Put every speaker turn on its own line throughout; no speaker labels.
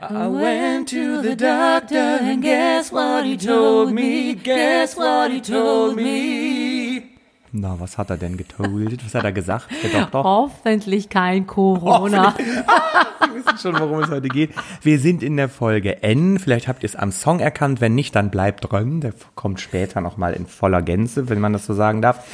I went to the doctor and guess what he told me? Guess what he told me? Na, was hat er denn getollt? Was hat er gesagt, der Doktor?
Hoffentlich kein Corona.
Sie wissen schon, worum es heute geht. Wir sind in der Folge N. Vielleicht habt ihr es am Song erkannt. Wenn nicht, dann bleibt dran. Der kommt später nochmal in voller Gänze, wenn man das so sagen darf.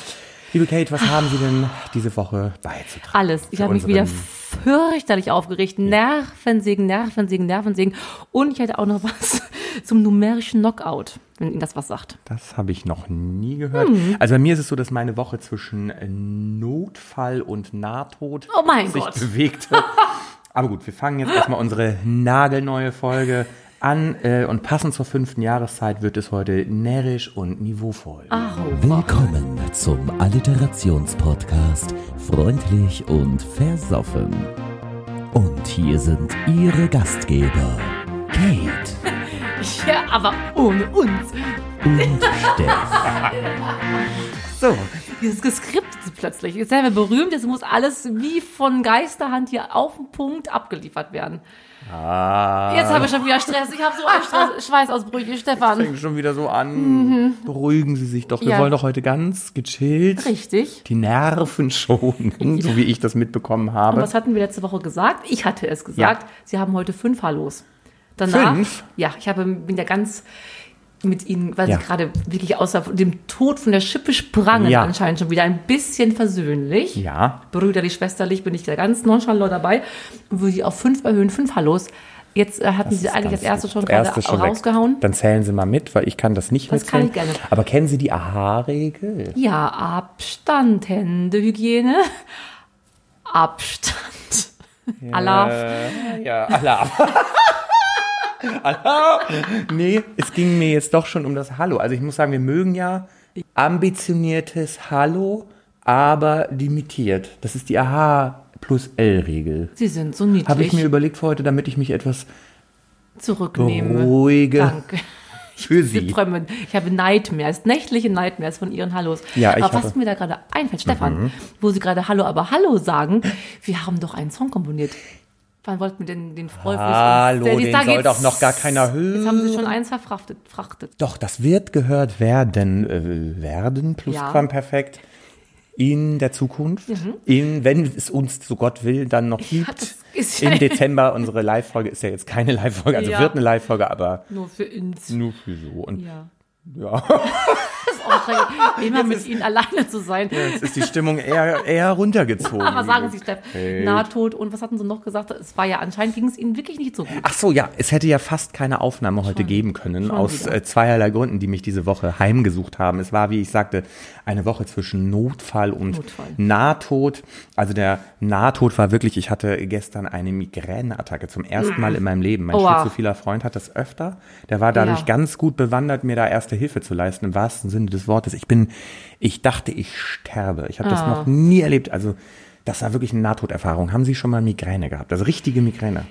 Liebe Kate, was haben Sie denn diese Woche beizutragen?
Alles. Ich habe mich wieder fürchterlich aufgeregt. Nervensägen, Nervensägen, Nervensägen. Und ich hatte auch noch was zum numerischen Knockout, wenn Ihnen das was sagt.
Das habe ich noch nie gehört. Hm. Also bei mir ist es so, dass meine Woche zwischen Notfall und Nahtod
oh mein
sich
Gott.
bewegte. Aber gut, wir fangen jetzt erstmal unsere nagelneue Folge an äh, und passend zur fünften Jahreszeit wird es heute närrisch und niveauvoll.
Ach,
Willkommen zum Alliterationspodcast Freundlich und Versoffen. Und hier sind Ihre Gastgeber Kate
Ja, aber ohne uns.
und Steff.
So,
Dieses Geskriptet plötzlich. Jetzt sind wir berühmt, jetzt muss alles wie von Geisterhand hier auf den Punkt abgeliefert werden.
ah,
Jetzt habe ich schon wieder Stress. Ich habe so einen Stress, Schweißausbrüche, Stefan.
fängt schon wieder so an. Beruhigen Sie sich doch. Wir
Mhm. Ja.
wollen doch heute ganz gechillt
Richtig.
die Nerven schonen, so wie ich das mitbekommen habe.
Und was hatten wir letzte Woche gesagt? Ich hatte es gesagt. Sie haben heute fünf Hallos. Danach,
Fünf?
Ja, ich habe, bin ja ganz mit Ihnen, weil
Ja.
Sie gerade wirklich außer dem Tod von der Schippe sprangen,
Ja.
anscheinend schon wieder ein bisschen versöhnlich.
ja,
Brüderlich, schwesterlich bin ich da ganz nonchalant dabei und würde die auf fünf erhöhen, fünf Hallos. Jetzt äh, hatten
Das
Sie eigentlich das erste schon
Das
gerade
erste schon weg.
rausgehauen.
Dann zählen Sie mal mit, weil ich kann das nicht
Das kann
mitzählen.
ich gerne.
Aber kennen Sie die AHA-Regel?
Ja, Abstand, Händehygiene. Abstand. Allah.
Äh, ja, Allah. Allah. Nee, es ging mir jetzt doch schon um das Hallo. Also ich muss sagen, wir mögen ja ambitioniertes Hallo, aber limitiert. Das ist die AHA plus L-Regel.
Sie sind so niedlich.
Habe ich mir überlegt für heute, damit ich mich etwas
zurücknehme.
beruhige
Danke.
für
Sie
Sie.
träumen. Ich habe Nightmares, nächtliche Nightmares von Ihren Hallos.
Ja, ich
aber was
habe- Mhm.
mir da gerade einfällt, Stefan, wo Sie gerade Hallo, aber Hallo sagen, wir haben doch einen Song komponiert. Wann wollten wir denn den Freuflich
Hallo,
Der-
den
da
soll doch noch gar keiner hören.
Jetzt haben Sie schon eins verfrachtet. Frachtet.
Doch, das wird gehört werden, äh, werden, Plusquamperfekt, in der Zukunft. In, wenn es uns, so Gott will, dann noch gibt.
ja-
Im Dezember, unsere Live-Folge ist ja jetzt keine Live-Folge, also
Ja.
wird eine Live-Folge, aber
Nur für uns.
nur für so. Und
Ja.
ja,
Schrecklich, immer mit Ihnen alleine zu sein.
jetzt ist die Stimmung eher, eher runtergezogen.
Aber sagen Sie, Steff,
Hey.
Nahtod und was hatten Sie noch gesagt? Es war ja anscheinend, ging es Ihnen wirklich nicht so gut.
Ach so, ja, es hätte ja fast keine Aufnahme heute geben können,
schon
aus
wieder.
äh, zweierlei Gründen, die mich diese Woche heimgesucht haben. Es war, wie ich sagte, eine Woche zwischen Notfall und
Notfall.
Nahtod. Also der Nahtod war wirklich, ich hatte gestern eine Migräneattacke zum ersten Mal in meinem Leben. Mein
Oha.
schizophiler Freund hat das öfter. Der war dadurch
Ja.
ganz gut bewandert, mir da erste Hilfe zu leisten, im wahrsten Sinne des Wortes. Ich bin, ich dachte, ich sterbe. Ich habe das
Ah.
noch nie erlebt. Also das war wirklich eine Nahtoderfahrung. Haben Sie schon mal Migräne gehabt? Also richtige Migräne?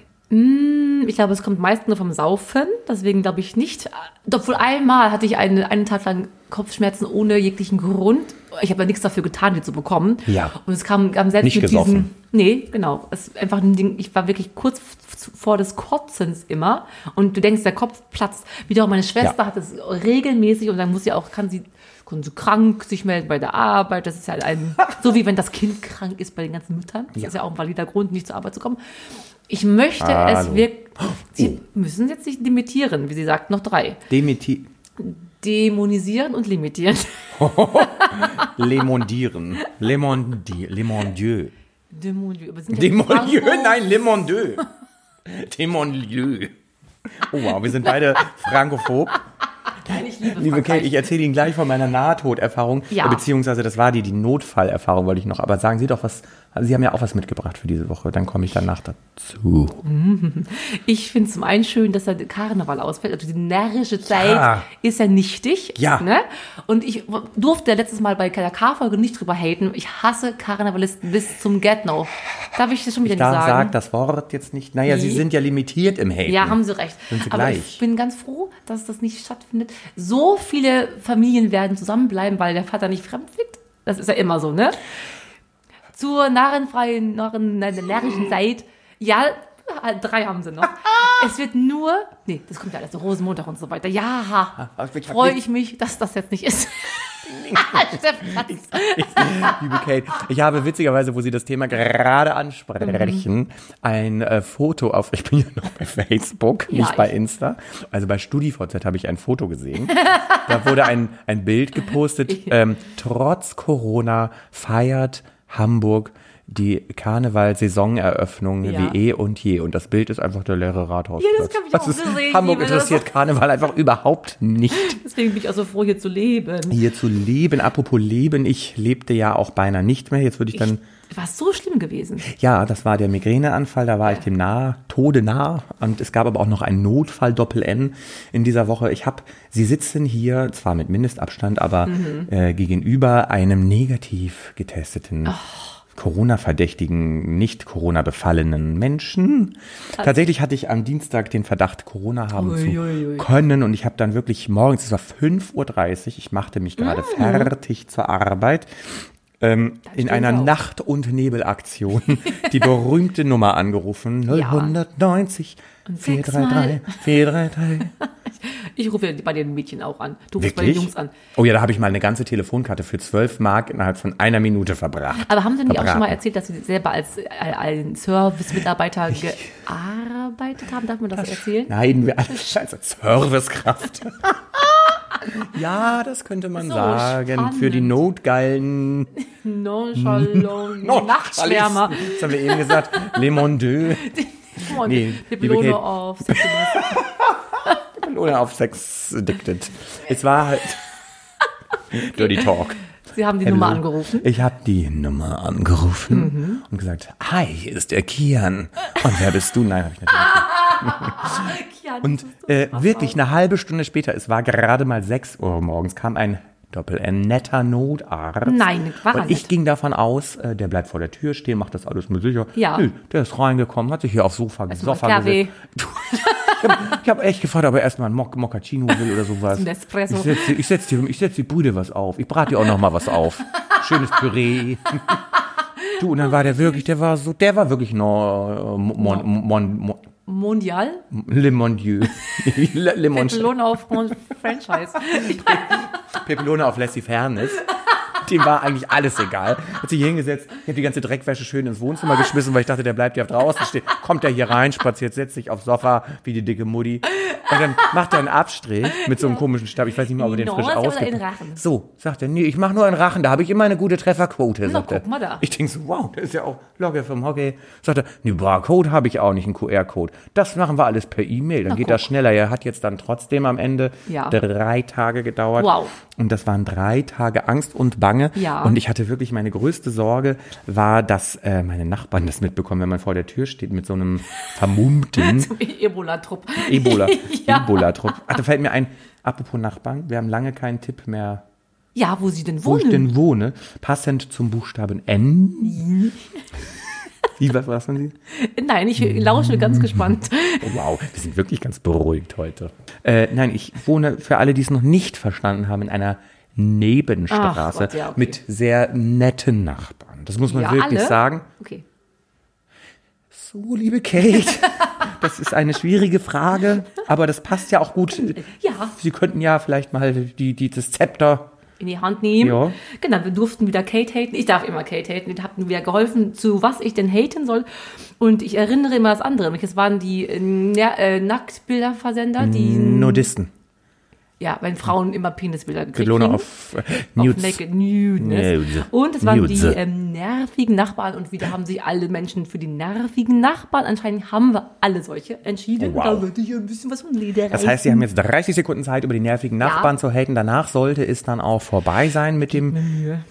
Ich glaube, es kommt meist nur vom Saufen, deswegen glaube ich nicht. Obwohl einmal hatte ich eine, einen Tag lang Kopfschmerzen ohne jeglichen Grund. Ich habe ja nichts dafür getan, die zu bekommen.
Ja.
Und es kam, kam selbst
Nicht
mit
gesoffen.
diesen. Nee, genau. Es ist einfach ein Ding. Ich war wirklich kurz vor des Kotzens immer. Und du denkst, der Kopf platzt. Wiederum meine Schwester
Ja.
hat das regelmäßig und dann muss sie auch, kann sie, kann sie krank sich melden bei der Arbeit. Das ist ja ein, so wie wenn das Kind krank ist bei den ganzen Müttern. Das
Ja.
ist ja auch ein valider Grund, nicht zur Arbeit zu kommen. Ich möchte
Hallo.
es wirklich. Sie müssen jetzt nicht limitieren, wie sie sagt, noch drei.
Demiti
Dämonisieren und limitieren.
Lemondieren. Lemondi, Lemondieu. Demonieux,
Franco-
nein, Lemondieu. Demonieux. Oh wow, wir sind beide frankophob.
Nein, ich liebe,
Liebe. Kate, ich erzähle Ihnen gleich von meiner Nahtoderfahrung.
Ja.
Beziehungsweise das war die, die Notfallerfahrung, wollte ich noch. Aber sagen Sie doch was, also Sie haben ja auch was mitgebracht für diese Woche. Dann komme ich danach dazu.
Ich finde zum einen schön, dass der Karneval ausfällt. Also die närrische Zeit
Ja.
ist ja nichtig.
Ja.
Ne? Und ich durfte letztes Mal bei der K-Folge nicht drüber haten. Ich hasse Karnevalisten bis zum Get-No. Darf ich das schon wieder
Da
nicht sagen?
sagt das Wort jetzt nicht. Naja, Sie
Nee.
sind ja limitiert im Haten.
Ja, haben Sie recht.
Sind Sie
Aber
gleich.
ich bin ganz froh, dass das nicht stattfindet. So viele Familien werden zusammenbleiben, weil der Vater nicht fremdfickt. Das ist ja immer so, ne? Zur narrenfreien, narren, närrischen Zeit. Ja, Ah, Drei haben sie noch. Es wird nur, nee, das kommt ja alles, so Rosenmontag und so weiter. Ja,
Ah, ich
freue ich mich, dass das jetzt nicht ist. Steffen hat's.
Liebe Kate, ich habe witzigerweise, wo Sie das Thema gerade ansprechen, ein äh, Foto auf, ich bin ja noch bei Facebook,
Ja,
nicht bei
ich-
Insta. Also bei StudiVZ habe ich ein Foto gesehen. da wurde ein, ein Bild gepostet. Ähm, trotz Corona feiert Hamburg die Karneval-Saisoneröffnung
Ja.
wie eh und je. Und das Bild ist einfach der leere Rathausplatz.
Ja, das hab ich auch
ist,
gesehen,
Hamburg interessiert Karneval einfach überhaupt nicht.
Deswegen bin ich auch so froh, hier zu leben.
Hier zu leben, apropos leben, ich lebte ja auch beinahe nicht mehr. Jetzt würde ich dann
War so schlimm gewesen.
Ja, das war der Migräneanfall, da war ich dem nahe, Tode nah. Und es gab aber auch noch einen Notfall Doppel-N in dieser Woche. Ich habe, Sie sitzen hier, zwar mit Mindestabstand, aber äh, gegenüber einem negativ getesteten Corona-verdächtigen, nicht Corona-befallenen Menschen. Tatsächlich hatte ich am Dienstag den Verdacht, Corona haben
Ui,
zu können. Und ich habe dann wirklich morgens, es war 5.30 Uhr, ich machte mich gerade fertig zur Arbeit, ähm, in einer
auf.
Nacht- und Nebelaktion die berühmte Nummer angerufen.
Ja.
090 433 433.
Ich rufe ja bei den Mädchen auch an. Du rufst bei den
Wirklich?
Jungs an.
Oh ja, da habe ich mal eine ganze Telefonkarte für 12 Mark innerhalb von einer Minute verbracht.
Aber haben Sie nicht auch schon mal erzählt, dass Sie selber als äh, ein Service-Mitarbeiter gearbeitet haben? Darf man das erzählen?
Nein, wir alle als Servicekraft. ja, das könnte man
So
sagen.
spannend.
Für die notgeilen
Nonchalant. Nachtschwärmer.
Das haben wir eben gesagt. Le Mondeux. Nee, Kate.
auf.
Oder auf Sex addicted. Es war halt Dirty Talk.
Sie haben die
Hello.
Nummer angerufen.
Ich habe die Nummer angerufen
Mhm.
und gesagt, hi, hier ist der Kian. Und wer bist du? Nein, habe ich natürlich nicht.
Ja,
Und äh, wirklich eine halbe Stunde später, es war gerade mal 6 Uhr morgens, kam ein Doppel-N, netter Notarzt.
Nein, war
Und ich
nicht.
ging davon aus, äh, der bleibt vor der Tür stehen, macht das alles mit sicher.
Ja.
Nö, der ist reingekommen, hat sich hier aufs Sofa,
mal
Sofa gesetzt. Ich habe hab echt gefragt, ob er erstmal ein Moc Moccacino will oder sowas.
Ein Espresso.
Ich setze ich setz dir, ich setz die Brüde was auf. Ich brate dir auch noch mal was auf. Schönes Püree. Du, und dann war der wirklich, der war so, der war wirklich no, äh, mon, mon, mon,
Mondial.
Le Mon Dieu. Le, Le Mon
Lohn auf Fran- Franchise.
Pepelone auf Lassie Fairness. Dem war eigentlich alles egal. Hat sich hier hingesetzt, ich habe die ganze Dreckwäsche schön ins Wohnzimmer geschmissen, weil ich dachte, der bleibt ja draußen stehen. Kommt er hier rein, spaziert, setzt sich aufs Sofa wie die dicke Mutti. Und dann macht er einen Abstrich mit so einem komischen Stab. Ich weiß nicht mal, ob er den frisch ausgibt. So, sagt er, nee, ich mache nur einen Rachen, da habe ich immer eine gute Trefferquote. sagt er.
guck mal da.
Ich denke so, wow, das ist ja auch locker vom Hockey. Sagt er, nee, Barcode habe ich auch nicht, einen QR-Code. Das machen wir alles per E-Mail, dann
Na,
geht
guck.
das schneller. Er hat jetzt dann trotzdem am Ende
Ja.
drei Tage gedauert.
Wow.
Und das waren drei Tage Angst und Bange.
Ja.
Und ich hatte wirklich meine größte Sorge, war, dass äh, meine Nachbarn das mitbekommen, wenn man vor der Tür steht mit so einem vermummten
Ebola-Trupp.
Ebola,
Ja.
Ebola-Trupp. Ach, da fällt mir ein, apropos Nachbarn, wir haben lange keinen Tipp mehr,
Ja, wo Sie denn
wo ich
wohnen.
denn wohne. Passend zum Buchstaben N. Wie, was was Sie?
Nein, ich lausche ganz gespannt.
Oh, wow, wir sind wirklich ganz beruhigt heute. Äh, nein, ich wohne, für alle, die es noch nicht verstanden haben, in einer Nebenstraße
Gott, ja, okay.
mit sehr netten Nachbarn. Das muss man
Ja,
wirklich
alle?
sagen.
Okay.
So, liebe Kate, das ist eine schwierige Frage, aber das passt ja auch gut.
Ja.
Sie könnten ja vielleicht mal die, die, das Zepter.
in die Hand nehmen.
Ja.
Genau, wir durften wieder Kate haten. Ich darf immer Kate haten. Ich habe mir wieder geholfen, zu was ich denn haten soll. Und ich erinnere immer das andere. Nämlich, Es waren die äh, äh, Nacktbilderversender, die,
Nudisten.
Ja, wenn Frauen immer Penisbilder gekriegt kriegen.
auf äh,
Auf
Nudes.
Naked Nudeness.
Nude.
Und es waren
Nudes.
die ähm, nervigen Nachbarn und wieder haben sich alle Menschen für die nervigen Nachbarn. Anscheinend haben wir alle solche entschieden.
Wow.
Da würde ich ein bisschen was vom Leder
Das heißt, Sie haben jetzt 30 Sekunden Zeit, über die nervigen Nachbarn
Ja.
zu haten. Danach sollte es dann auch vorbei sein mit dem,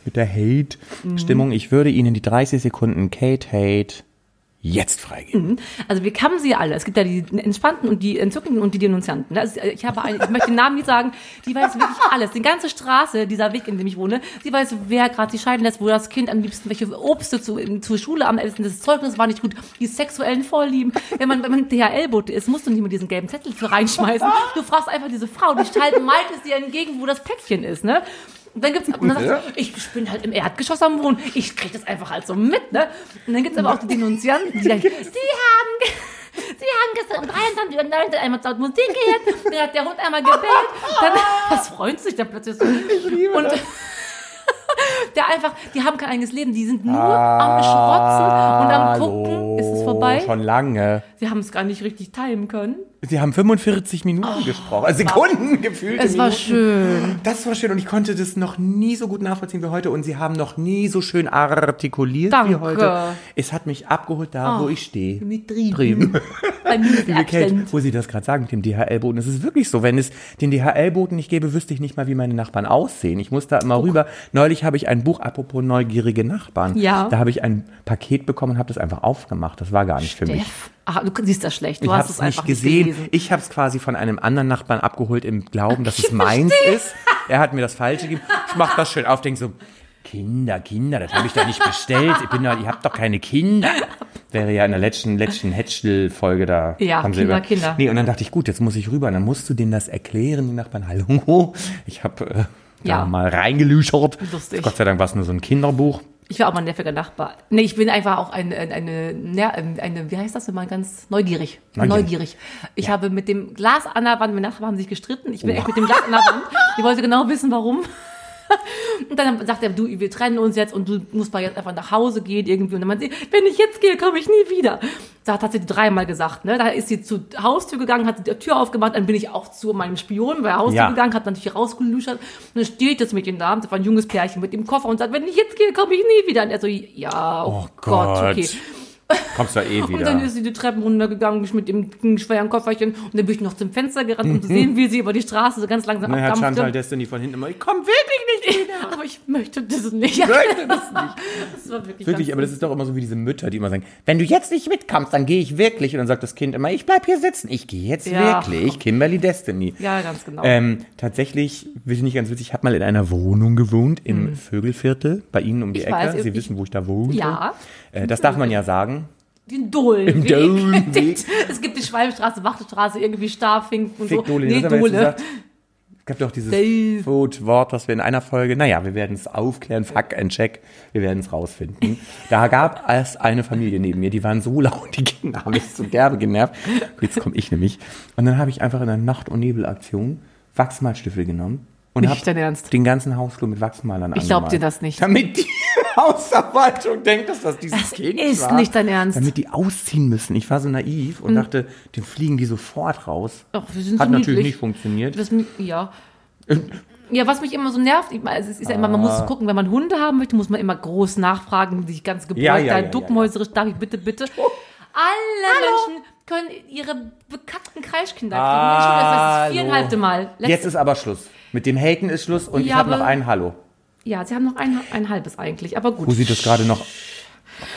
mit der Hate-Stimmung. Ich würde Ihnen die 30 Sekunden Kate Hate jetzt freigeben.
Also wir haben sie alle. Es gibt ja die Entspannten und die Entzückenden und die Denunzianten. Also ich habe eine, ich möchte den Namen nicht sagen, die weiß wirklich alles. Die ganze Straße, dieser Weg, in dem ich wohne, sie weiß, wer gerade sich scheiden lässt, wo das Kind am liebsten welche Obste zu, zur Schule am ältesten, das Zeugnis war nicht gut, die sexuellen Vorlieben. Wenn man, wenn man DHL-Bote ist, musst du nicht mehr diesen gelben Zettel für reinschmeißen. Du fragst einfach diese Frau, die stellt meint es dir entgegen, wo das Päckchen ist, ne? Und dann gibt's, und dann sagst du, ich bin halt im Erdgeschoss am Wohnen, ich krieg das einfach halt so mit, ne? Und dann gibt's aber auch die Denunzianten, die sagen, die haben, Sie haben gestern um 23 Uhr 19 einmal laut Musik gehört, dann hat der Hund einmal gebellt, dann, was freut sich dann plötzlich so? Und, der einfach, die haben kein eigenes Leben, die sind nur am Schrotzen und am Gucken, ist es vorbei?
Schon lange.
Sie haben es gar nicht richtig timen können.
Sie haben 45 Minuten gesprochen. Also Sekunden gefühlt.
Oh, Es war schön.
Das war schön und ich konnte das noch nie so gut nachvollziehen wie heute und Sie haben noch nie so schön artikuliert wie
Danke.
heute. Es hat mich abgeholt da, wo ich stehe.
Mit.
Drüben.
Bei mir ist
Liebe Kate, wo Sie das gerade sagen mit dem DHL-Boten, es ist wirklich so, wenn es den DHL-Boten nicht gäbe, wüsste ich nicht mal, wie meine Nachbarn aussehen. Ich muss da immer rüber. Neulich habe ich ein Buch, apropos neugierige Nachbarn.
Ja.
Da habe ich ein Paket bekommen und habe das einfach aufgemacht. Das war gar nicht für mich.
Steff. Aha, du siehst das schlecht. Du
Ich
hast es einfach
nicht gesehen.
gelesen.
ich habe es quasi von einem anderen Nachbarn abgeholt im Glauben, dass es meins ist. Er hat mir das Falsche gegeben. Ich mach das schön auf, denk so, Kinder, Kinder, das habe ich doch nicht bestellt. Ich bin doch, ihr habt doch keine Kinder. Wäre ja in der letzten, letzten Hetschel-Folge da.
Ja,
haben sie
Kinder,
über-
Kinder.
Nee, und dann dachte ich, gut, jetzt muss ich rüber. Und dann musst du denen das erklären, die Nachbarn. Hallo, ich habe äh,
Ja.
da mal reingelüschert.
Lustig.
Gott sei Dank war es nur so ein Kinderbuch.
Ich war auch mal ein nerviger Nachbar. Nee, ich bin einfach auch eine, eine, eine, eine wie heißt das, wenn man ganz neugierig.
Neugierig.
Neugierig. Ich habe mit dem Glas an der Wand, meine Nachbarn haben sich gestritten. Ich bin echt mit dem Glas an der Wand. Die wollte genau wissen, warum. Und dann sagt er, du, wir trennen uns jetzt und du musst mal jetzt einfach nach Hause gehen irgendwie. Und dann meint sie, wenn ich jetzt gehe, komme ich nie wieder. Das hat sie dreimal gesagt. Ne? Da ist sie zur Haustür gegangen, hat die Tür aufgemacht, dann bin ich auch zu meinem Spion bei der Haustür
Ja.
gegangen, hat natürlich rausgeluschert. Und dann steht das Mädchen da, das war ein junges Pärchen mit dem Koffer und sagt, wenn ich jetzt gehe, komme ich nie wieder. Und er so, ja, oh,
Oh
Gott,
Gott.
okay.
Kommst du eh
Und
wieder.
dann ist sie die Treppen runtergegangen ich mit dem schweren Kofferchen und dann bin ich noch zum Fenster gerannt, um zu sehen, wie sie über die Straße so ganz langsam
Dann hat Chantal
abdampfte.
Destiny von hinten immer, ich komme wirklich nicht wieder.
Aber ich möchte das nicht.
Ich möchte das nicht.
Das war wirklich,
Wirklich, aber das ist doch immer so wie diese Mütter, die immer sagen, wenn du jetzt nicht mitkommst, dann gehe ich wirklich. Und dann sagt das Kind immer, ich bleib hier sitzen. Ich gehe jetzt
Ja.
wirklich. Kimberly Destiny.
Ja, ganz genau.
Ähm, tatsächlich, finde ich ganz witzig, ich habe mal in einer Wohnung gewohnt, im Vögelviertel, bei Ihnen um die
Hm. Ich
Ecke.
weiß,
Sie wissen, wo ich da wohne.
Ja.
Äh, das darf man ja sagen.
Den Dohlenweg.
Dohlenweg.
Es gibt die Schwalbenstraße, Wachtelstraße, irgendwie Starfink und
Fick
so.
Dole,
Nee, Dohle.
Es gab doch dieses
Dave.
Wort, was wir in einer Folge, naja, wir werden es aufklären, fuck and check, wir werden es rausfinden. Da gab es eine Familie neben mir, die waren so laut, die Kinder haben mich so derbe genervt. Jetzt komme ich nämlich. Und dann habe ich einfach in einer Nacht- und Nebelaktion Wachsmalstifte genommen und habe den ganzen Hausflur mit Wachsmalern
Ich glaub
angemalt.
dir das nicht.
Damit die Hausverwaltung denkt, dass das dieses
Das
Kind
ist
war.
nicht dein Ernst.
Damit die ausziehen müssen. Ich war so naiv und dachte, den fliegen die sofort raus.
Ach, wir sind
Hat
so
natürlich
niedlich.
nicht funktioniert.
Das, ja. Ja, was mich immer so nervt, meine, es ist ja immer, man muss gucken, wenn man Hunde haben möchte, muss man immer groß nachfragen, sich ganz gebeugt,
Ja, ja, ja, ja,
duckmäuserisch, darf ich bitte, bitte. Alle Menschen können ihre bekackten Kreischkinder kriegen. Entschuldigung, das ist das
Hallo.
viereinhalbte Mal. Letzte,
Jetzt ist aber Schluss. Mit dem Haten ist Schluss und ich habe noch ein Hallo.
Ja, sie haben noch ein, ein halbes eigentlich, aber gut.
Wo sieht das gerade noch?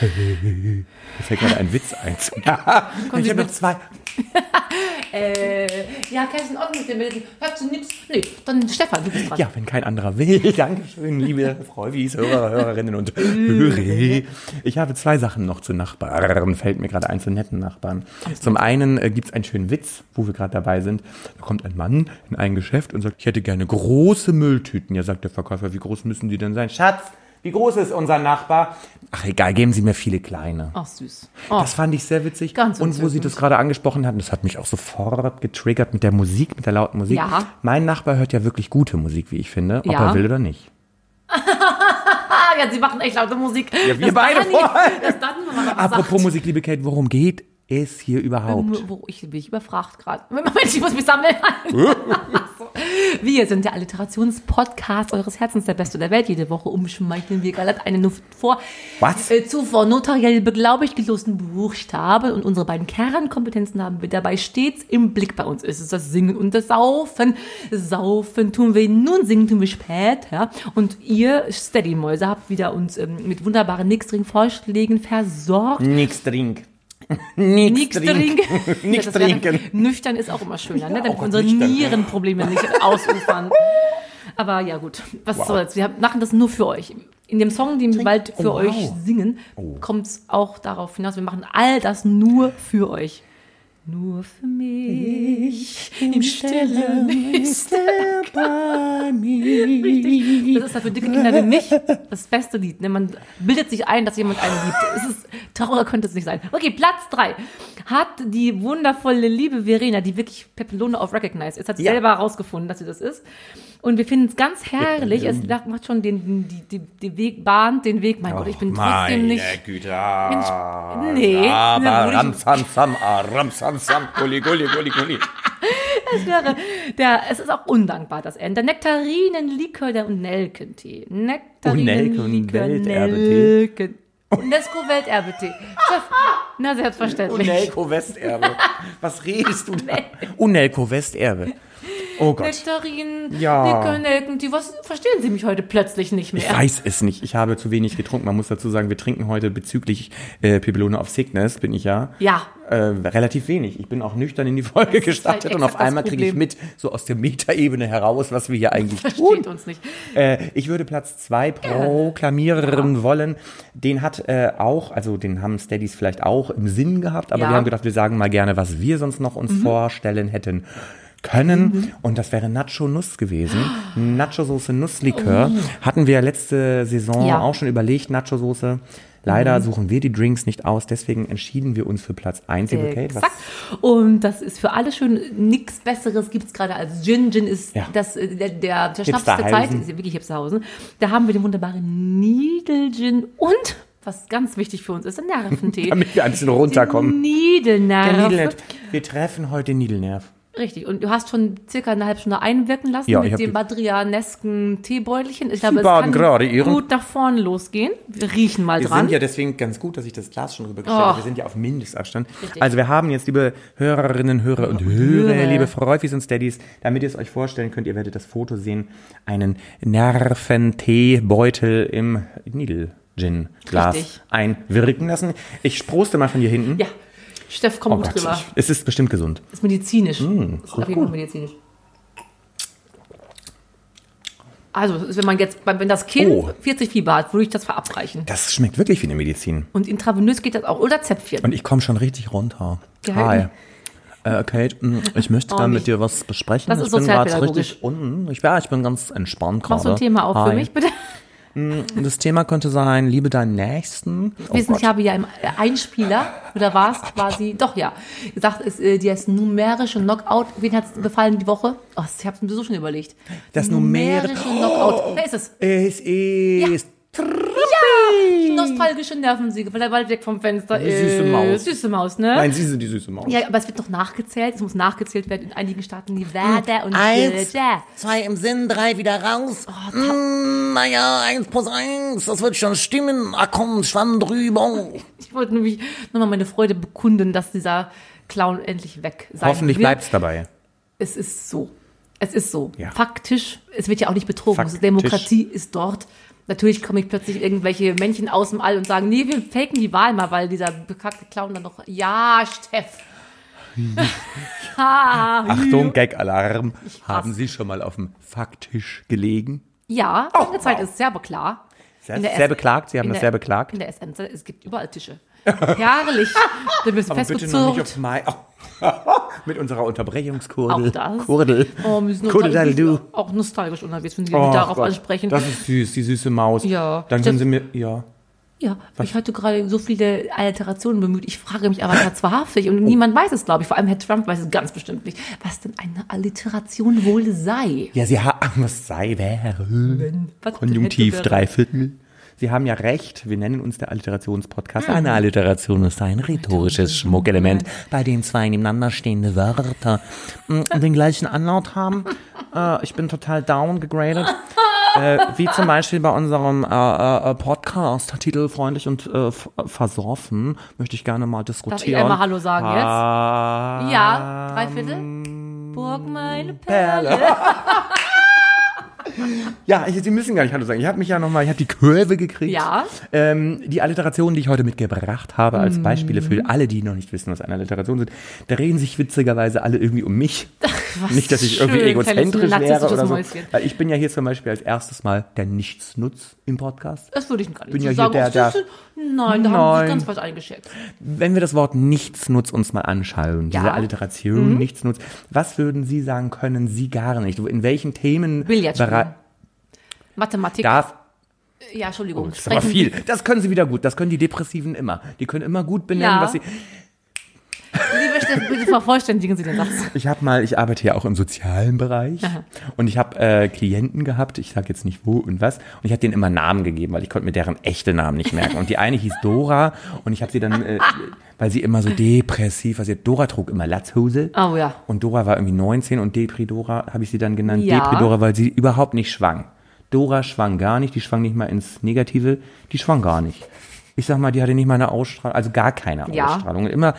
Mir fällt gerade ein Witz ein. ich
Sie
habe noch
mit-
zwei.
Äh, ja, Kerstin Ott mit dem Melden. Hörst du nichts? Nee, dann Stefan, du bist dran.
Ja, wenn kein anderer will. Dankeschön, liebe Freuwis, Hörer, Hörerinnen und Hörer. Ich habe zwei Sachen noch zu Nachbarn. Fällt mir gerade ein zu netten Nachbarn. Zum einen äh, gibt es einen schönen Witz, wo wir gerade dabei sind. Da kommt ein Mann in ein Geschäft und sagt, ich hätte gerne große Mülltüten. Ja, sagt der Verkäufer, wie groß müssen die denn sein? Schatz, wie groß ist unser Nachbar? Ach egal, geben Sie mir viele kleine.
Ach, süß. Oh,
Das fand ich sehr witzig.
Ganz
und wo Sie das gerade angesprochen hatten, das hat mich auch sofort getriggert mit der Musik, mit der lauten Musik.
Ja.
Mein Nachbar hört ja wirklich gute Musik, wie ich finde, ob
Ja.
er will oder nicht.
ja, sie machen echt laute Musik.
Ja, wir
Das
beide allem.
Das
Apropos
sagt.
Musik, liebe Kate, worum geht es hier überhaupt?
Wo ich bin ich überfragt gerade. Moment, ich muss mich sammeln. Wir sind der Alliterationspodcast eures Herzens, der Beste der Welt. Jede Woche umschmeicheln wir gerade eine nur vor
Was?
äh, zuvor notariell beglaubigt gelosten Buchstaben und unsere beiden Kernkompetenzen haben wir dabei stets im Blick. Bei uns ist es das Singen und das Saufen. Saufen tun wir nun, singen tun wir später. Und ihr Steadymäuse habt wieder uns ähm, mit wunderbaren Nixdring-Vorschlägen versorgt.
Nix
Nix trinken. das wäre-
trinken.
Nüchtern ist auch immer schöner, ne? damit
auch
unsere
nüchtern.
Nierenprobleme nicht ausufern. Aber ja gut, was
Wow.
soll's. Wir machen das nur für euch. In dem Song, den wir bald für
Oh,
euch
wow.
singen, kommt es auch darauf hinaus. Wir machen all das nur für euch. Nur für mich im Stillen ist er
bei mir.
Richtig. Das ist ja für dicke Kinder wie mich das beste Lied. Ne? Man bildet sich ein, dass jemand einen liebt. Es ist, trauriger könnte es nicht sein. Okay, Platz drei hat die wundervolle liebe Verena, die wirklich Pepelone auf Recognize ist, hat sie
Ja.
selber herausgefunden, dass sie das ist. Und wir finden es ganz herrlich. Es macht schon den, die, die, die Weg, bahnt den Weg. Mein Gott, ich bin trotzdem nicht.
Güte.
Mensch, nee.
Aber
Na, würde ich-
ram, sam, sam, ah, gulli, gulli, gulli, gulli.
Es wäre der, es ist auch undankbar, das Ende. Der Nektarinenlikör der Nelkentee. Nektarinenlikör
Unelke und Welterbetee.
Nelken. UNESCO Welterbetee. Na selbstverständlich.
Unelko Westerbe. Was redest du da? Unelko Westerbe. Oh Gott.
Nektarin,
Ja.
Likör, Nelkentee. Was verstehen Sie mich heute plötzlich nicht mehr?
Ich weiß es nicht. Ich habe zu wenig getrunken. Man muss dazu sagen, wir trinken heute bezüglich äh, Pipelone of Sickness, bin ich ja.
Ja.
Äh, relativ wenig. Ich bin auch nüchtern in die Folge gestartet
halt
und auf
das
einmal kriege ich mit, so aus der Metaebene heraus, was wir hier eigentlich tun.
Versteht uns nicht.
Äh, ich würde Platz zwei proklamieren wollen. Den hat äh, auch, also den haben Steadies vielleicht auch im Sinn gehabt, aber
Ja. Mhm.
wir haben gedacht, wir sagen mal gerne, was wir sonst noch uns vorstellen hätten können.
Mhm.
Und das wäre Nacho Nuss gewesen. Nacho Soße Nusslikör. Hatten wir letzte Saison
Oh. Ja. Mhm.
auch schon überlegt, Nacho Soße. Leider suchen wir die Drinks nicht aus, deswegen entschieden wir uns für Platz 1. Liebe Kate, was-
Exakt. Und das ist für alle schön. Nichts Besseres gibt's gerade als Gin. Gin ist
Ja.
das, äh, der, der, der Schnaps der. Zeit. Ist wirklich Hipsterhausen. Da haben wir den wunderbaren Needle Gin und, was ganz wichtig für uns ist, der Nerventee.
Damit wir ein bisschen runterkommen.
Niedelnerv.
Der Niedelnerv. Wir treffen heute den Niedelnerv.
Richtig. Und du hast schon circa eine halbe Stunde einwirken lassen
Ja,
mit dem badrianesken Teebeutelchen. Ich glaube, es kann
gerade ihren.
gut nach vorne losgehen. Wir riechen mal
Wir
dran.
sind ja deswegen ganz gut, dass ich das Glas schon rübergestellt habe.
Oh.
Wir sind ja auf Mindestabstand.
Richtig.
Also wir haben jetzt, liebe Hörerinnen, Hörer und Hörer, liebe Freufis und Steadies, damit ihr es euch vorstellen könnt, ihr werdet das Foto sehen, einen Nerventeebeutel im Needle-Gin-Glas einwirken lassen. Ich sproste mal von hier hinten.
ja. Steff, komm
Oh Gott,
drüber.
ich, es ist bestimmt gesund.
Ist medizinisch.
Mm,
ist auf jeden Fall medizinisch. Also, wenn man jetzt, wenn das Kind
Oh.
40 Fieber hat, würde ich das verabreichen.
Das schmeckt wirklich wie eine Medizin.
Und intravenös geht das auch. Oder Zäpfchen.
Und ich komme schon richtig runter.
Geil.
Hi. Äh, Kate, mm, ich möchte
Oh,
gerne mit dir was besprechen.
Das
ich
ist
bin gerade richtig unten. Ich, ja, ich bin ganz entspannt gerade.
Machst du ein Thema auf
Hi.
für mich, bitte?
Das Thema könnte sein, liebe deinen Nächsten. Oh
Wissen,
Gott.
ich habe ja im Einspieler, oder war es quasi, doch ja, gesagt, ist, äh, das numerische Knockout, wen hat es gefallen die Woche? Oh, ich habe es mir so schon überlegt.
Das numerische-
Knockout. Wer ist es?
Es ist
Die nostalgische Nervensäge, weil er bald weg vom Fenster
Die
ist.
süße Maus.
Süße Maus, ne?
Nein, sie sind die süße Maus.
Ja, aber es wird noch nachgezählt. Es muss nachgezählt werden in einigen Staaten. Nevada und
Eins,
Georgia.
zwei im Sinn, drei wieder raus.
Oh,
mm, naja, eins plus eins, das wird schon stimmen. Ach komm, Schwamm drüber.
Ich wollte nämlich nochmal meine Freude bekunden, dass dieser Clown endlich weg sein
Hoffentlich
wird.
bleibt's dabei.
Es ist so. Es ist so.
Ja.
Faktisch, es wird ja auch nicht betrogen.
Faktisch.
Demokratie ist dort. Natürlich komme ich plötzlich irgendwelche Männchen aus dem All und sagen, nee, wir faken die Wahl mal, weil dieser bekackte Clown dann noch, ja, Steff.
Achtung, Gag-Alarm. Haben Sie schon mal auf dem Faktisch gelegen?
Ja, lange Zeit ist es sehr klar.
Sehr, sehr beklagt, Sie haben das
der-
sehr beklagt.
In der SM, es gibt überall Tische. Herrlich. Du bist
Aber bitte noch nicht auf mein... Mit unserer Unterbrechungskurdel.
Auch das.
Kurdel.
Oh, wir sind
Kurdel-du.
nostalgisch, auch nostalgisch unterwegs, wenn Sie
Oh
mich darauf
Gott,
ansprechen.
Das ist süß, die süße Maus.
Ja.
Dann können Sie mir... Ja.
Ja, ich hatte gerade so viele Alliterationen bemüht. Ich frage mich aber ganz wahrhaftig und niemand weiß es, glaube ich. Vor allem Herr Trump weiß es ganz bestimmt nicht, was denn eine Alliteration wohl sei.
Ja, Sie haben... Was sei, wäre...
Was
Konjunktiv
hätte, wäre.
drei Viertel. Sie haben ja recht, wir nennen uns der Alliterationspodcast. Eine Alliteration ist ein rhetorisches Schmuckelement, bei dem zwei nebeneinander stehende Wörter mm, den gleichen Anlaut haben. Äh, ich bin total downgegradet. Äh, wie zum Beispiel bei unserem äh, äh, Podcast, Titel Freundlich und äh, f- versoffen, möchte ich gerne mal diskutieren.
einmal Hallo sagen jetzt?
jetzt?
Ja, drei Viertel. Burg meine Perle.
Ja, ich, Sie müssen gar nicht Hallo sagen. Ich habe mich ja nochmal, ich habe die Kurve gekriegt.
Ja.
Ähm, die Alliterationen, die ich heute mitgebracht habe, als Beispiele für alle, die noch nicht wissen, was eine Alliteration sind, da reden sich witzigerweise alle irgendwie um mich.
Was
nicht, dass ich irgendwie
schön,
egozentrisch
kleines
wäre oder so.
Mäuschen.
Weil ich bin ja hier zum Beispiel als erstes Mal der Nichtsnutz im Podcast.
Das würde ich gar nicht
Bin
so
ja hier
sagen.
der-
das
der-
ist- Nein, da haben sie ganz falsch eingeschätzt.
Wenn wir das Wort Nichtsnutz uns mal anschauen, diese
Ja. Mhm.
Alliteration, Nichtsnutz, was würden Sie sagen, können Sie gar nicht? In welchen Themen
Billard spielen.
bere-
Mathematik.
darf
ja, Entschuldigung.
Das ist aber viel. Das können sie wieder gut. Das können die Depressiven immer. Die können immer gut benennen,
Ja.
was sie.
Liebe Steffen, bitte vervollständigen Sie den Satz.
Ich habe mal, ich arbeite ja auch im sozialen Bereich
Aha.
und ich habe äh, Klienten gehabt. Ich sage jetzt nicht wo und was. Und ich habe denen immer Namen gegeben, weil ich konnte mir deren echte Namen nicht merken. Und die eine hieß Dora und ich habe sie dann, äh, weil sie immer so depressiv, war, sie Dora trug immer Latzhose.
Oh ja.
Und Dora war irgendwie 19 und Depri Dora habe ich sie dann genannt.
Ja.
Depri Dora, weil sie überhaupt nicht schwang. Dora schwang gar nicht, die schwang nicht mal ins Negative, die schwang gar nicht. Ich sag mal, die hatte nicht mal eine Ausstrahlung, also gar keine
Ja.
Ausstrahlung. Und immer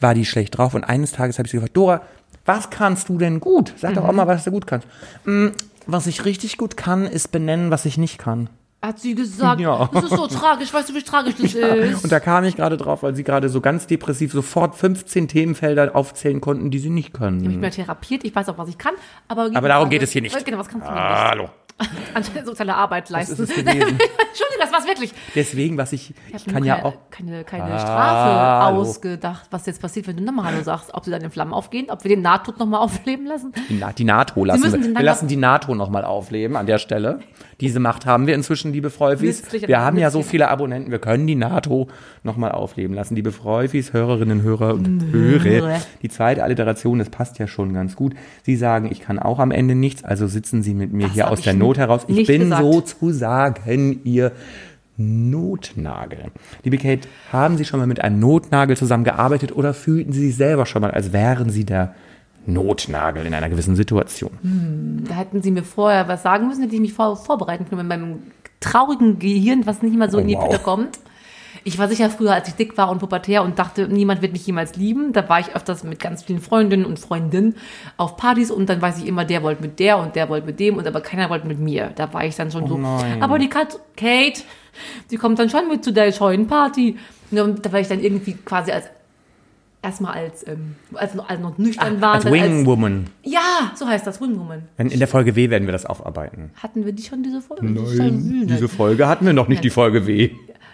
war die schlecht drauf. Und eines Tages habe ich sie gefragt, Dora, was kannst du denn gut? Sag
Mhm.
doch auch mal, was du gut kannst. "Mm, was ich richtig gut kann, ist benennen, was ich nicht kann.
Hat sie gesagt,
Ja.
das ist so tragisch, weißt du, wie tragisch das ist?
Und da kam ich gerade drauf, weil sie gerade so ganz depressiv sofort 15 Themenfelder aufzählen konnten, die sie nicht können.
Ich bin ja therapiert, ich weiß auch, was ich kann, aber...
Aber darum geht es hier nicht.
Genau, was kannst du denn
Hallo.
Anscheinend soziale Arbeit leisten.
ist es gewesen.
Entschuldigung, das war's wirklich.
Deswegen, was ich,
Ich
ich kann ja
keine,
auch.
keine, keine. Strafe ausgedacht, was jetzt passiert, wenn du nochmal Hallo sagst. Ob sie dann in Flammen aufgehen, ob wir den Nahtod nochmal aufleben lassen.
Die, Na die NATO lassen wir. Wir lassen die NATO nochmal aufleben an der Stelle. Diese Macht haben wir inzwischen, liebe Freufis.
Nützlich,
Wir haben ja so viele Abonnenten, wir können die NATO nochmal aufleben lassen. Liebe Freufis, Hörerinnen, Hörer und Hörer.
Hörer.
Die zweite Alliteration, das passt ja schon ganz gut. Sie sagen, ich kann auch am Ende nichts, also sitzen Sie mit mir
Das
hier aus der Not heraus. Ich bin
gesagt.
sozusagen Ihr Notnagel. Liebe Kate, haben Sie schon mal mit einem Notnagel zusammengearbeitet oder fühlten Sie sich selber schon mal, als wären Sie der Notnagel in einer gewissen Situation?
Da hätten sie mir vorher was sagen müssen, hätte ich mich vor, vorbereiten können mit meinem traurigen Gehirn, was nicht mal so
Oh,
in die
wow.
Pötte kommt. Ich war sicher früher, als ich dick war und pubertär und dachte, niemand wird mich jemals lieben. Da war ich öfters mit ganz vielen Freundinnen und Freundinnen auf Partys und dann weiß ich immer, der wollte mit der und der wollte mit dem und aber keiner wollte mit mir. Da war ich dann schon so.
Oh nein.
Aber die Kat Kate, die kommt dann schon mit zu der scheuen Party. Und da war ich dann irgendwie quasi als erstmal als, ähm, als, noch- als noch nüchtern waren.
Als Wingwoman.
ja, so heißt das, Wingwoman.
Wenn- In der Folge W werden wir das aufarbeiten.
Hatten wir die schon, diese Folge? Wühlen.
Diese Folge hatten wir noch nicht, die Folge W.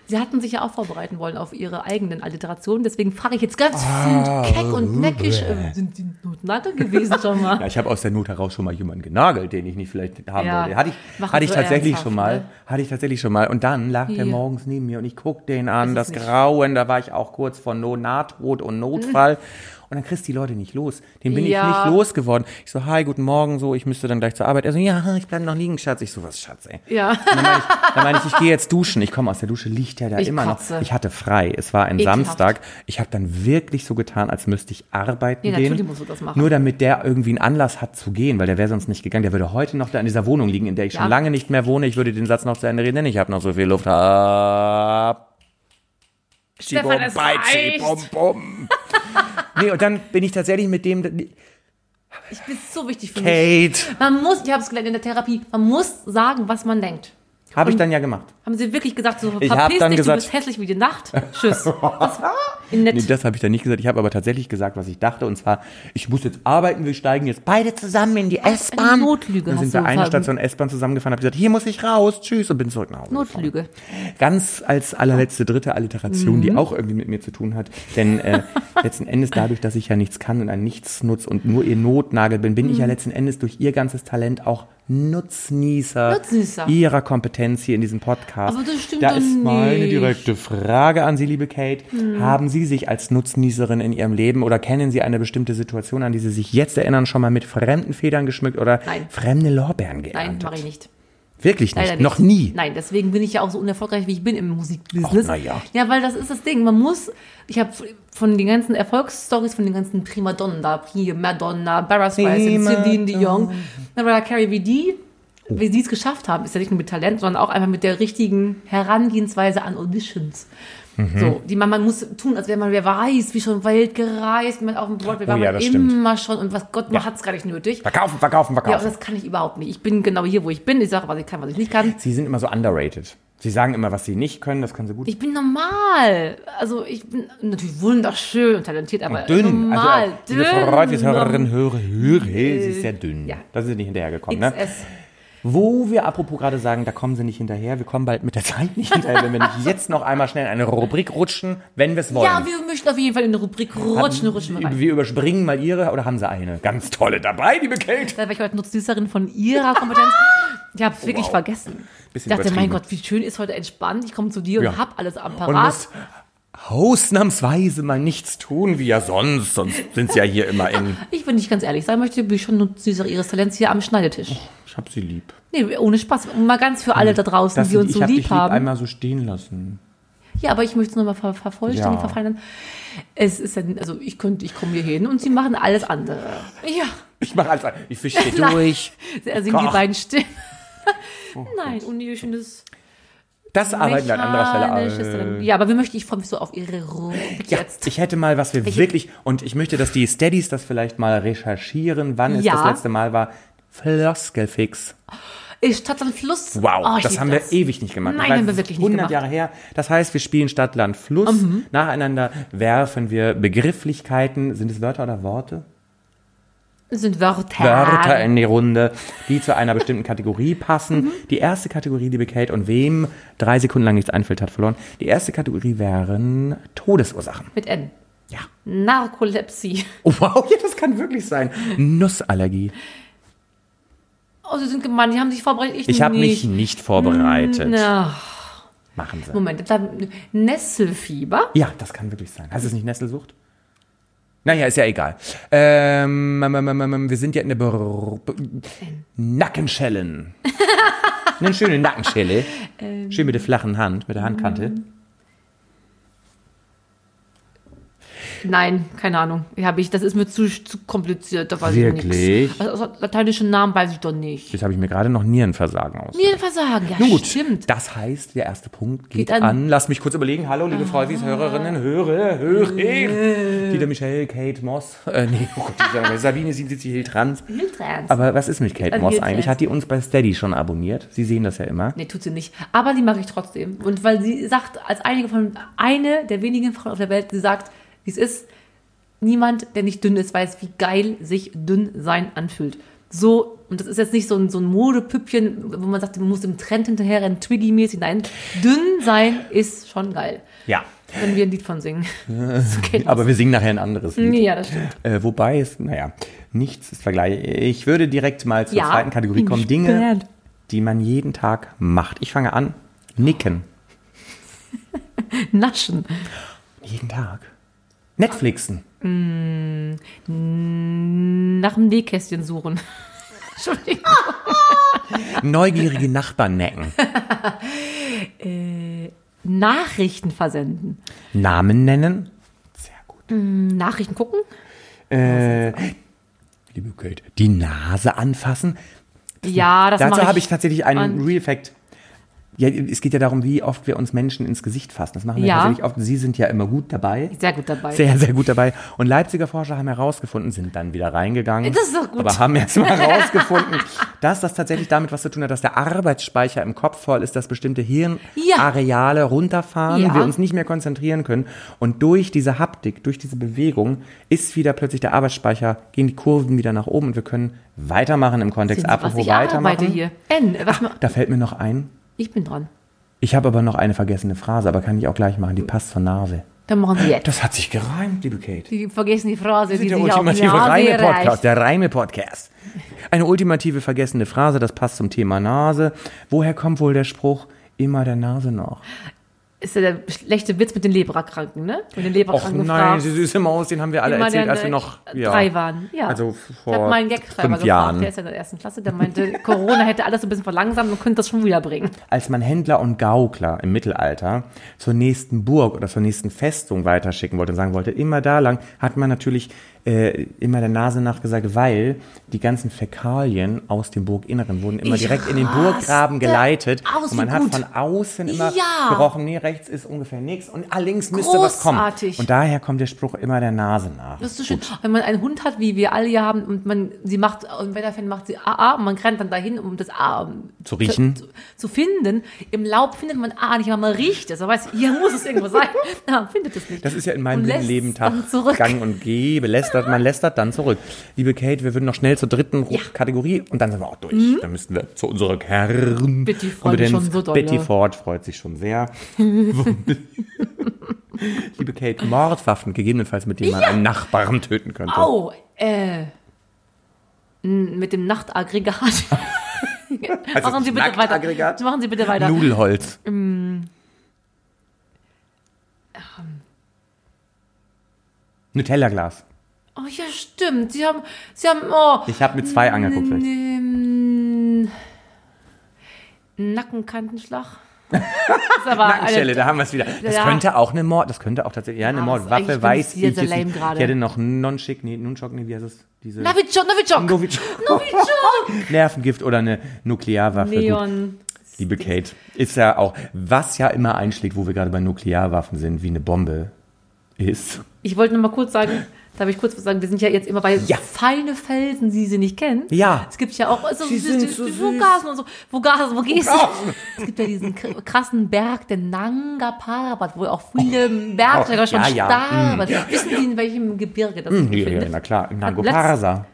Sie hatten sich ja auch vorbereiten wollen auf ihre eigenen Alliterationen. Deswegen frage ich jetzt ganz
Ah,
keck und neckisch, äh, sind die Notnagel gewesen schon mal?
Ja, ich habe aus der Not heraus schon mal jemanden genagelt, den ich nicht vielleicht haben
Ja,
wollte. Hatte ich, hatte ich tatsächlich schon mal.
ne?
Hatte ich tatsächlich schon mal. Und dann lag der morgens neben mir und ich guck den an,
Das
das, Grauen, da war ich auch kurz vor no Nahtod und Notfall. Und dann kriegst du die Leute nicht los. Den bin
Ja.
ich nicht losgeworden. Ich so, hi, guten Morgen, so, ich müsste dann gleich zur Arbeit. Er so, ja, ich bleib noch liegen, Schatz. Ich so, was, Schatz, ey.
Ja.
Und dann meine ich, dann meine ich, ich gehe jetzt duschen. Ich komme aus der Dusche, liegt ja da
Ich
immer
kotze.
noch. Ich hatte frei. Es war ein
Ekelhaft.
Samstag. Ich habe dann wirklich so getan, als müsste ich arbeiten
Ja,
gehen.
natürlich musst du das machen.
Nur damit der irgendwie einen Anlass hat zu gehen, weil der wäre sonst nicht gegangen. Der würde heute noch da in dieser Wohnung liegen, in der ich
Ja.
schon lange nicht mehr wohne. Ich würde den Satz noch zu Ende reden, denn ich habe noch so viel Luft. Ab.
Stefan, es reicht.
bum, bum. Nee, und dann bin ich tatsächlich mit dem,
Ich bin so wichtig für mich.
Kate,
Man muss, ich habe es gelernt in der Therapie, man muss sagen, was man denkt.
Habe ich dann ja gemacht.
Haben sie wirklich gesagt, so
Ich
verpiss dich,
gesagt-
du bist hässlich wie die Nacht. Tschüss. Das.
Nee, das habe ich dann nicht gesagt. Ich habe aber tatsächlich gesagt, was ich dachte. Und zwar, ich muss jetzt arbeiten, wir steigen jetzt beide zusammen in die S-Bahn.
Notlüge
Dann sind wir eine Station S-Bahn zusammengefahren, habe gesagt, hier muss ich raus, tschüss und bin zurück nach Hause. gefahren.
Notlüge.
Ganz als allerletzte dritte Alliteration,
Mhm.
die auch irgendwie mit mir zu tun hat. Denn äh, letzten Endes dadurch, dass ich ja nichts kann und ein Nichtsnutz und nur ihr Notnagel bin, bin ich
Mhm.
ja letzten Endes durch ihr ganzes Talent auch Nutznießer,
Nutznießer.
ihrer Kompetenz hier in diesem Podcast.
Aber das stimmt
da
doch
ist meine
nicht.
direkte Frage an Sie, liebe Kate.
Hm.
Haben Sie sich als Nutznießerin in Ihrem Leben oder kennen Sie eine bestimmte Situation, an die Sie sich jetzt erinnern, schon mal mit fremden Federn geschmückt oder
Nein.
fremde Lorbeeren
Nein,
geerntet?
mache ich nicht.
Wirklich nicht?
Nicht.
Noch nie?
Nein, deswegen bin ich ja auch so unerfolgreich, wie ich bin im Musikbusiness.
Ach, ja.
Ja, weil das ist das Ding. Man muss, ich habe von den ganzen Erfolgsstories, von den ganzen Primadonnen da, hier Madonna, Barra Streisand, Celine Dion, Mariah Carey, wie die, wie sie es geschafft haben, ist ja nicht nur mit Talent, sondern auch einfach mit der richtigen Herangehensweise an Auditions. So, die man, man muss tun, als wäre man, wer weiß, wie schon Welt gereist, man auf dem Broadway war
Oh ja,
man
das stimmt.
immer schon und was Gott, man hat's gar nicht nötig.
Verkaufen, verkaufen,
Ja,
verkaufen.
das kann ich überhaupt nicht. Ich bin genau hier, wo ich bin. Ich sage, was ich kann, was ich nicht kann.
Sie sind immer so underrated. Sie sagen immer, was sie nicht können, das können sie gut.
Ich bin normal. Also ich bin natürlich wunderschön und talentiert, aber
dünn.
normal.
Also, liebe
dünn.
Frau Reufis, Hörerinnen, Hörer, Hörer, sie ist sehr dünn.
Ja.
Da sind sie nicht hinterhergekommen. Ne? Wo wir apropos gerade sagen, da kommen sie nicht hinterher. Wir kommen bald mit der Zeit nicht hinterher, wenn wir nicht jetzt noch einmal schnell in eine Rubrik rutschen, wenn wir es wollen.
Ja, wir möchten auf jeden Fall in eine Rubrik rutschen, rutschen wir rein.
wir überspringen mal ihre oder haben sie eine? Ganz tolle dabei, liebe Kate.
Da war ich heute Nutznießerin von ihrer Kompetenz. Ich habe es wirklich
wow.
vergessen.
Bisschen
ich dachte, mein. Gott, wie schön ist heute entspannt. Ich komme zu dir
Ja.
und hab alles am
Und
Parat.
Ausnahmsweise mal nichts tun, wie ja sonst. Sonst sind sie ja hier immer in.
Ich, wenn ich ganz ehrlich sein möchte, bin ich schon Nutznießerin ihres Talents hier am Schneidetisch.
Ich hab sie lieb.
Nee, ohne Spaß. Mal ganz für alle da draußen,
Das,
die uns
ich
so
hab
lieb
dich lieb
haben.
einmal so stehen lassen.
Ja, aber ich möchte es nochmal ver vervollständigen,
Ja.
verfeinern. Es ist ja, also ich könnte, ich komme hier hin und sie machen alles andere. Ja,
Ich mache alles. Ich fische hier durch.
er singt die beiden Stimmen. Nein, und ihr schönes
Das arbeiten wir an anderer Stelle.
Talent. Ja, aber wir möchten, ich freue mich so auf ihre Rubrik
Ja,
jetzt.
ich hätte mal, was wir
Ich-
wirklich, und ich möchte, dass die Steadies das vielleicht mal recherchieren, wann es
Ja.
das letzte Mal war. Floskelfix.
Ist Stadt und Fluss.
Wow,
Oh, ich
das haben wir ewig nicht gemacht.
Nein,
Ich
haben wir
es
wirklich nicht
100
gemacht. Mhm.
Jahre her. Das heißt, wir spielen Stadt, Land, Fluss. Nacheinander werfen wir Begrifflichkeiten, sind es Wörter oder Worte?
Das sind Wörter.
Wörter in die Runde, die zu einer bestimmten Kategorie passen.
Mhm.
Die erste Kategorie, liebe Kate, und wem drei Sekunden lang nichts einfällt, hat verloren. Die erste Kategorie wären Todesursachen.
Mit N.
Ja.
Narkolepsie.
Oh, wow, ja, das kann wirklich sein. Nussallergie.
Oh, sie sind gemein, die haben sich vorbereitet. Ich,
Ich habe mich
nicht.
vorbereitet.
Na,
Machen Sie.
Moment, Nesselfieber.
Ja, das kann wirklich sein. Heißt es nicht Nesselsucht? Naja, ist ja egal. Ähm, ähm, ähm, ähm, ähm, wir sind ja in der Br B Nackenschellen. Eine schöne Nackenschelle. Schön mit der flachen Hand, mit der Handkante.
Nein, keine Ahnung. Hab ich, das ist mir zu, zu kompliziert. Da weiß ich
Wirklich?
nichts. Also, lateinischen Namen weiß ich doch nicht.
Jetzt habe ich mir gerade noch Nierenversagen aus.
Nierenversagen, ja,
gut,
stimmt.
das heißt, der erste Punkt geht,
Geht
an.
an-
Lass mich kurz überlegen. Hallo, liebe Freufis, Hörerinnen, Hörer, Hörer. Dieter Michel, Kate Moss. Äh, nee, oh Gott, Dieter, Sabine 77 Hiltrans.
Hiltrans.
Aber was ist mit Kate
Äh,
Moss
Hiltrans.
eigentlich? Hat die uns bei Steady schon abonniert? Sie sehen das ja immer.
Nee, tut sie nicht. Aber die mag ich trotzdem. Und weil sie sagt, als einige von, eine der wenigen Frauen auf der Welt, die sagt, wie es ist, niemand, der nicht dünn ist, weiß, wie geil sich dünn sein anfühlt. So, und das ist jetzt nicht so ein, so ein Modepüppchen, wo man sagt, man muss im Trend hinterherrennen, Twiggy-mäßig. Nein, dünn sein ist schon geil.
Ja.
Wenn wir ein Lied von singen.
Aber wir singen nachher ein anderes Lied.
ja, das stimmt.
Äh, wobei es, naja, nichts ist Vergleich. Ich würde direkt mal zur
Ja,
zweiten Kategorie kommen. Dinge, die man jeden Tag macht. Ich fange an. Nicken.
Naschen.
Jeden Tag. Netflixen.
Nach dem Nähkästchen suchen. Entschuldigung.
Neugierige Nachbarn necken.
Nachrichten versenden.
Namen nennen. Sehr gut.
Nachrichten gucken.
Äh, liebe Kate, die Nase anfassen.
Ja, das
Dazu habe ich tatsächlich einen Real Fact. Ja, es geht ja darum, wie oft wir uns Menschen ins Gesicht fassen. Das machen wir
Ja.
tatsächlich oft. Sie sind ja immer gut dabei.
Sehr gut dabei.
Sehr, sehr gut dabei. Und Leipziger Forscher haben herausgefunden, sind dann wieder reingegangen.
Das ist doch gut.
Aber haben jetzt mal herausgefunden, dass das tatsächlich damit was zu tun hat, dass der Arbeitsspeicher im Kopf voll ist, dass bestimmte Hirnareale runterfahren,
Ja.
wir uns nicht mehr konzentrieren können. Und durch diese Haptik, durch diese Bewegung ist wieder plötzlich der Arbeitsspeicher, gehen die Kurven wieder nach oben und wir können weitermachen im Kontext.
Sie, was
Apropos
ich
weitermachen.
hier. N, was ma-
Da fällt mir noch ein.
Ich bin dran.
Ich habe aber noch eine vergessene Phrase, aber kann ich auch gleich machen. Die passt zur Nase.
Dann machen Sie jetzt.
Das hat sich gereimt, liebe Kate.
Die vergessen die Phrase, die
Der
sich
ultimative Reime-Podcast, der Reime-Podcast. Eine ultimative vergessene Phrase, das passt zum Thema Nase. Woher kommt wohl der Spruch, immer der Nase nach?
Ist ja der schlechte Witz mit den Leberkranken, ne? Mit den
Och
Leberkranken
nein,
gefragt.
die süße Maus, den haben wir alle erzählt, als wir noch ja,
drei waren. Ja.
Also
ich
vor
habe meinen Gagschreiber gefragt, der ist ja in der ersten Klasse, der meinte, Corona hätte alles so ein bisschen verlangsamt und könnte das schon wiederbringen.
Als man Händler und Gaukler im Mittelalter zur nächsten Burg oder zur nächsten Festung weiterschicken wollte und sagen wollte, immer da lang, hat man natürlich äh, immer der Nase nach gesagt, weil die ganzen Fäkalien aus dem Burginneren wurden immer
Ich
direkt in den Burggraben geleitet.
aus,
und man hat
gut.
von außen immer
Ja.
gerochen, nee, rechts ist ungefähr nichts und ah, links müsste was kommen.
Großartig.
Und daher kommt der Spruch immer der Nase nach.
Das ist so schön. Wenn man einen Hund hat, wie wir alle hier haben, und man, sie macht, im Wetterfan macht sie AA und man rennt dann dahin, um das A
Zu riechen.
Zu, zu finden. Im Laub findet man A nicht, weil man riecht es. Man weiß, hier muss es irgendwo sein. Ja, man findet es nicht.
Das ist ja in meinem
Und lässt
Leben Tag gang und gäbe. Lästert, man lästert dann zurück. Liebe Kate, wir würden noch schnell zur dritten
Ja. Mhm.
Kategorie und dann sind wir auch durch. Dann müssten wir zu unserer Kern.
Betty freut sich schon so doll.
Betty Ford freut sich schon sehr. Liebe Kate, Mordwaffen, gegebenenfalls mit denen man einen Nachbarn töten könnte.
Au, äh, mit dem Nachtaggregat.
Also
Machen Sie bitte weiter. Machen Sie bitte weiter.
Nudelholz.
Mm.
Nutella-Glas.
Oh ja, stimmt. Sie haben, Sie haben, oh.
Ich habe mit zwei angeguckt. vielleicht.
Nackenkantenschlag. Das eine,
da haben wir es wieder. Das
Ja.
könnte auch eine Mord, das könnte auch tatsächlich, ja, eine
Ja, das
Mordwaffe, weiß ich jetzt
lame
nicht. Ich hätte noch Nonchick, nee, Nunchok, nee, wie heißt es? Diese
Novichok, Novichok.
Novichok.
Novichok.
Nervengift oder eine Nuklearwaffe. Gut.
Neon.
Liebe Kate, ist ja auch, was ja immer einschlägt, wo wir gerade bei Nuklearwaffen sind, wie eine Bombe ist.
Ich wollte nur mal kurz sagen, darf ich kurz was sagen, wir sind ja jetzt immer bei
Ja.
feine Felsen, die Sie nicht kennen.
Ja.
Es gibt ja auch so,
Sie sind so süß.
Gasen und so. Wo Gasen, wo gehst du? Es gibt ja diesen krassen Berg, den Nanga Parbat, wo auch viele Bergsteiger schon
Ja, ja.
starben. Wissen Sie, in welchem Gebirge das sich
Ja, ja, na klar, im Nango Parsa.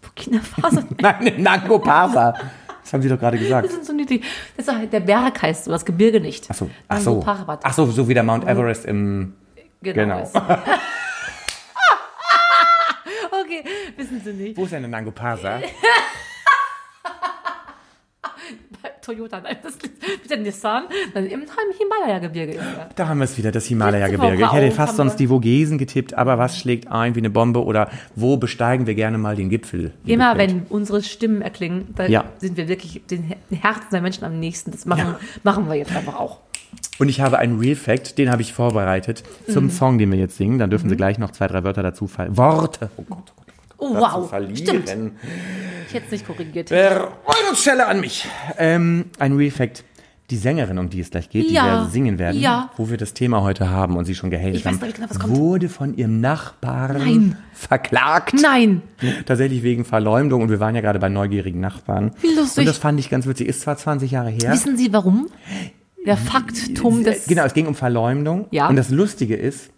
Burkina Faso.
Nein, im Nango Parsa. Das haben Sie doch gerade gesagt.
Das sind so niedlich. Das ist, halt- der Berg heißt so, das Gebirge nicht.
Ach so, ach so. Ach so, so wie der Mount Everest im, genau.
Ist. okay, wissen Sie nicht.
wo ist denn Nango Parsa?
Bei Toyota, nein, das ist der Nissan, dann im Himalaya-Gebirge ist er.
Da haben wir es wieder, das Himalaya-Gebirge. Ich hätte fast sonst die Vogesen getippt, aber was schlägt ein wie eine Bombe oder wo besteigen wir gerne mal den Gipfel?
Immer wenn unsere Stimmen erklingen, da
Ja.
sind wir wirklich den Her- den Herzen der Menschen am nächsten. Das machen,
Ja.
machen wir jetzt einfach auch.
Und ich habe einen Real Fact, den habe ich vorbereitet
Mhm.
zum Song, den wir jetzt singen. Dann dürfen Sie gleich noch zwei, drei Wörter dazu fallen. Worte. Oh Gott, oh Gott,
Oh, wow.
verlieren.
Stimmt. Ich hätte es nicht korrigiert.
Eurostelle an mich. Ähm, ein Real Fact. Die Sängerin, um die es gleich geht, die
Ja.
wir singen werden,
Ja.
wo wir das Thema heute haben und sie schon gehatet
weiß
haben,
genau,
wurde von ihrem Nachbarn
Nein.
verklagt.
Nein.
Tatsächlich wegen Verleumdung und wir waren ja gerade bei neugierigen Nachbarn.
Wie lustig.
Und das fand ich ganz witzig. Ist zwar 20 Jahre her.
Wissen Sie warum? Der Faktum des.
Genau, es ging um Verleumdung.
Ja.
Und das Lustige ist,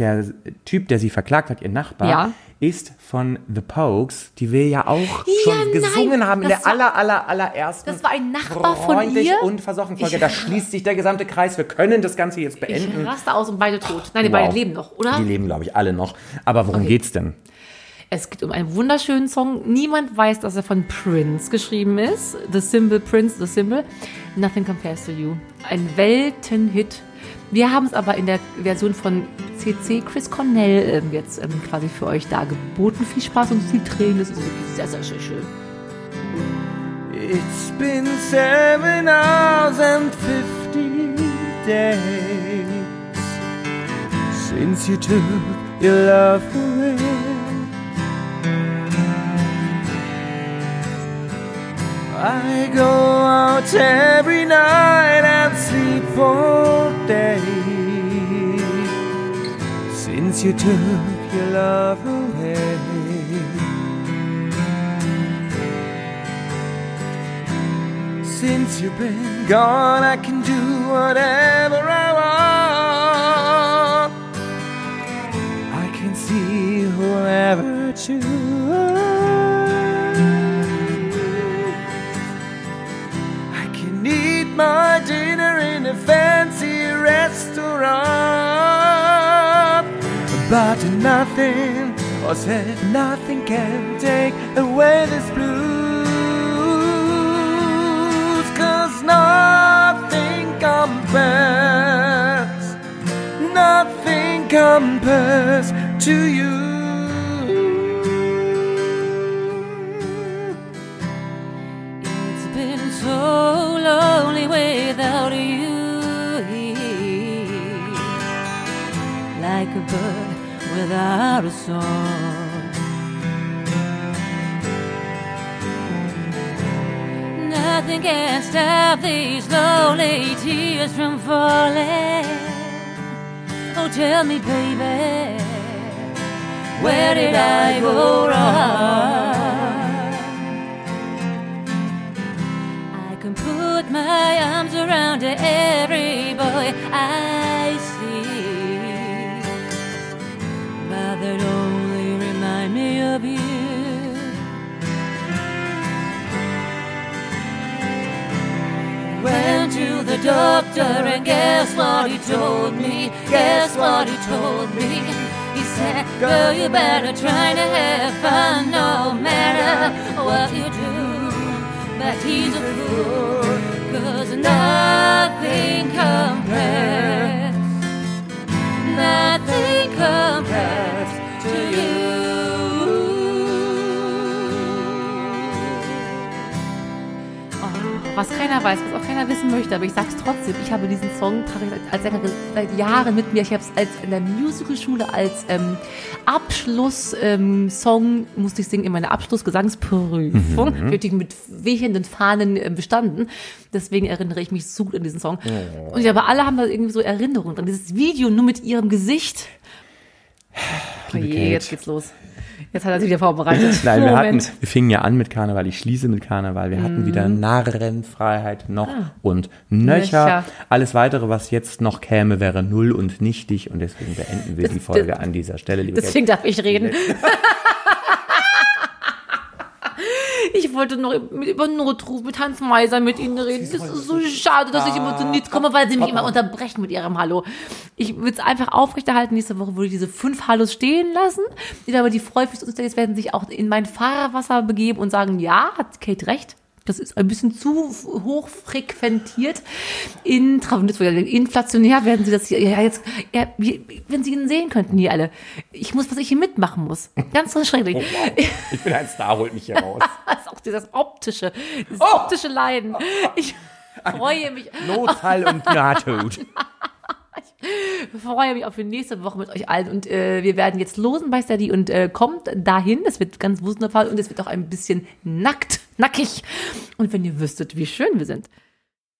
der Typ, der sie verklagt hat, ihr Nachbar,
Ja.
Ist von The Pokes, die wir ja auch
Ja,
schon gesungen
nein,
haben in der
war-
aller, aller, allerersten
Das war ein Nachbar von ihr?
und versoffen Folge.
Ich-
Da schließt sich der gesamte Kreis. Wir können das Ganze jetzt
Ich
beenden.
raste aus und beide tot. Nein, die
Wow.
beiden leben noch, oder?
Die leben, glaube ich, alle noch. Aber worum
Okay.
geht's denn?
Es geht um einen wunderschönen Song. Niemand weiß, dass er von Prince geschrieben ist. The Symbol Prince, The Symbol. Nothing Compares to You. Ein Weltenhit. Wir haben es aber in der Version von CC Chris Cornell ähm, jetzt ähm, quasi für euch dargeboten. Viel Spaß und viel Tränen. Das ist wirklich sehr, sehr, sehr schön.
It's been seven hours and fifty days since you took your love away. I go out every night and sleep all since you took your love away. Since you've been gone, I can do whatever I nothing, or said nothing can take away this blues. Cause nothing compares, nothing compares to you.
Without a song. Nothing can stop these lonely tears from falling. Oh, tell me, baby, where did I go wrong? I can put my arms around every doctor and guess what he told me? Guess what he told me? He said, girl, you better try to have fun no matter what you do. But he's a fool, cause nothing compares. Nothing compares to you. Was keiner weiß, was auch keiner wissen möchte, aber ich sag's trotzdem. Ich habe diesen Song trage ich als Sängerin seit Jahren mit mir. Ich habe es als in der Musicalschule als ähm, Abschlusssong ähm, musste ich singen in meiner Abschlussgesangsprüfung. Mhm. Wirklich mit wehenden Fahnen äh, bestanden. Deswegen erinnere ich mich so gut an diesen Song. Und ich aber alle haben da irgendwie so Erinnerungen dran. Dieses Video nur mit ihrem Gesicht. Oh
Liebe
je,
Kate.
jetzt geht's los. Jetzt hat er sich wieder vorbereitet.
Nein, wir, hatten, wir fingen ja an mit Karneval, ich schließe mit Karneval. Wir hatten wieder Narrenfreiheit noch und nöcher.
Nöcher.
Alles weitere, was jetzt noch käme, wäre null und nichtig und deswegen beenden wir die Folge an dieser Stelle, liebe Kate.
Deswegen darf ich reden. Ich wollte noch über Notruf mit Hans Meiser mit Ihnen reden. Das ist so schade, dass ich immer zu nichts komme, weil Sie mich immer unterbrechen mit Ihrem Hallo. Ich würde es einfach aufrechterhalten. Nächste Woche würde ich diese fünf Hallos stehen lassen. Die aber die Freufix-Uns werden sich auch in mein Fahrerwasser begeben und sagen, ja, hat Kate recht. Das ist ein bisschen zu hoch frequentiert. In, inflationär werden sie das hier, ja, jetzt, ja, wenn sie ihn sehen könnten, hier alle. Ich muss, was ich hier mitmachen muss. Ganz so schrecklich.
Ich bin ein Star, holt mich hier raus.
Das ist auch dieses optische, dieses optische Leiden. Ich freue mich,
Notfall und Nahtod.
freue mich auf die nächste Woche mit euch allen und äh, wir werden jetzt losen bei Steady und äh, kommt dahin. Es wird ganz wundervoll und es wird auch ein bisschen nackt, nackig. Und wenn ihr wüsstet, wie schön wir sind.